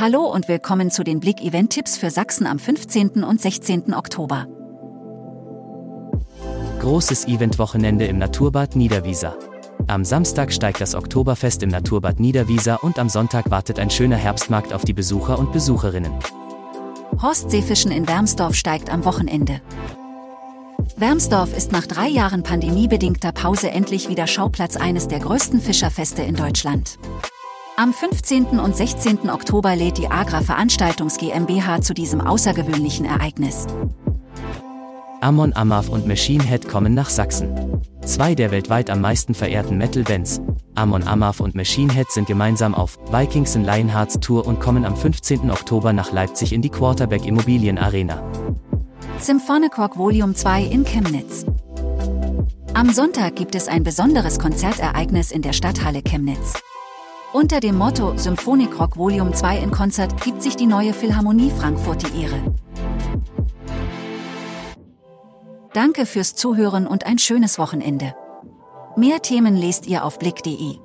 Hallo und willkommen zu den Blick-Event-Tipps für Sachsen am 15. und 16. Oktober. Großes Eventwochenende im Naturbad Niederwieser. Am Samstag steigt das Oktoberfest im Naturbad Niederwieser und am Sonntag wartet ein schöner Herbstmarkt auf die Besucher und Besucherinnen. Horstseefischen in Wermsdorf steigt am Wochenende. Wermsdorf ist nach drei Jahren pandemiebedingter Pause endlich wieder Schauplatz eines der größten Fischerfeste in Deutschland. Am 15. und 16. Oktober lädt die Agra Veranstaltungs GmbH zu diesem außergewöhnlichen Ereignis. Amon Amarth und Machine Head kommen nach Sachsen. Zwei der weltweit am meisten verehrten Metal-Bands, Amon Amarth und Machine Head sind gemeinsam auf Vikings in Lionhearts Tour und kommen am 15. Oktober nach Leipzig in die Quarterback Immobilien Arena. Symphonic Rock Volume 2 in Chemnitz. Am Sonntag gibt es ein besonderes Konzertereignis in der Stadthalle Chemnitz. Unter dem Motto Symphonik Rock Volume 2 in Konzert gibt sich die neue Philharmonie Frankfurt die Ehre. Danke fürs Zuhören und ein schönes Wochenende. Mehr Themen lest ihr auf blick.de.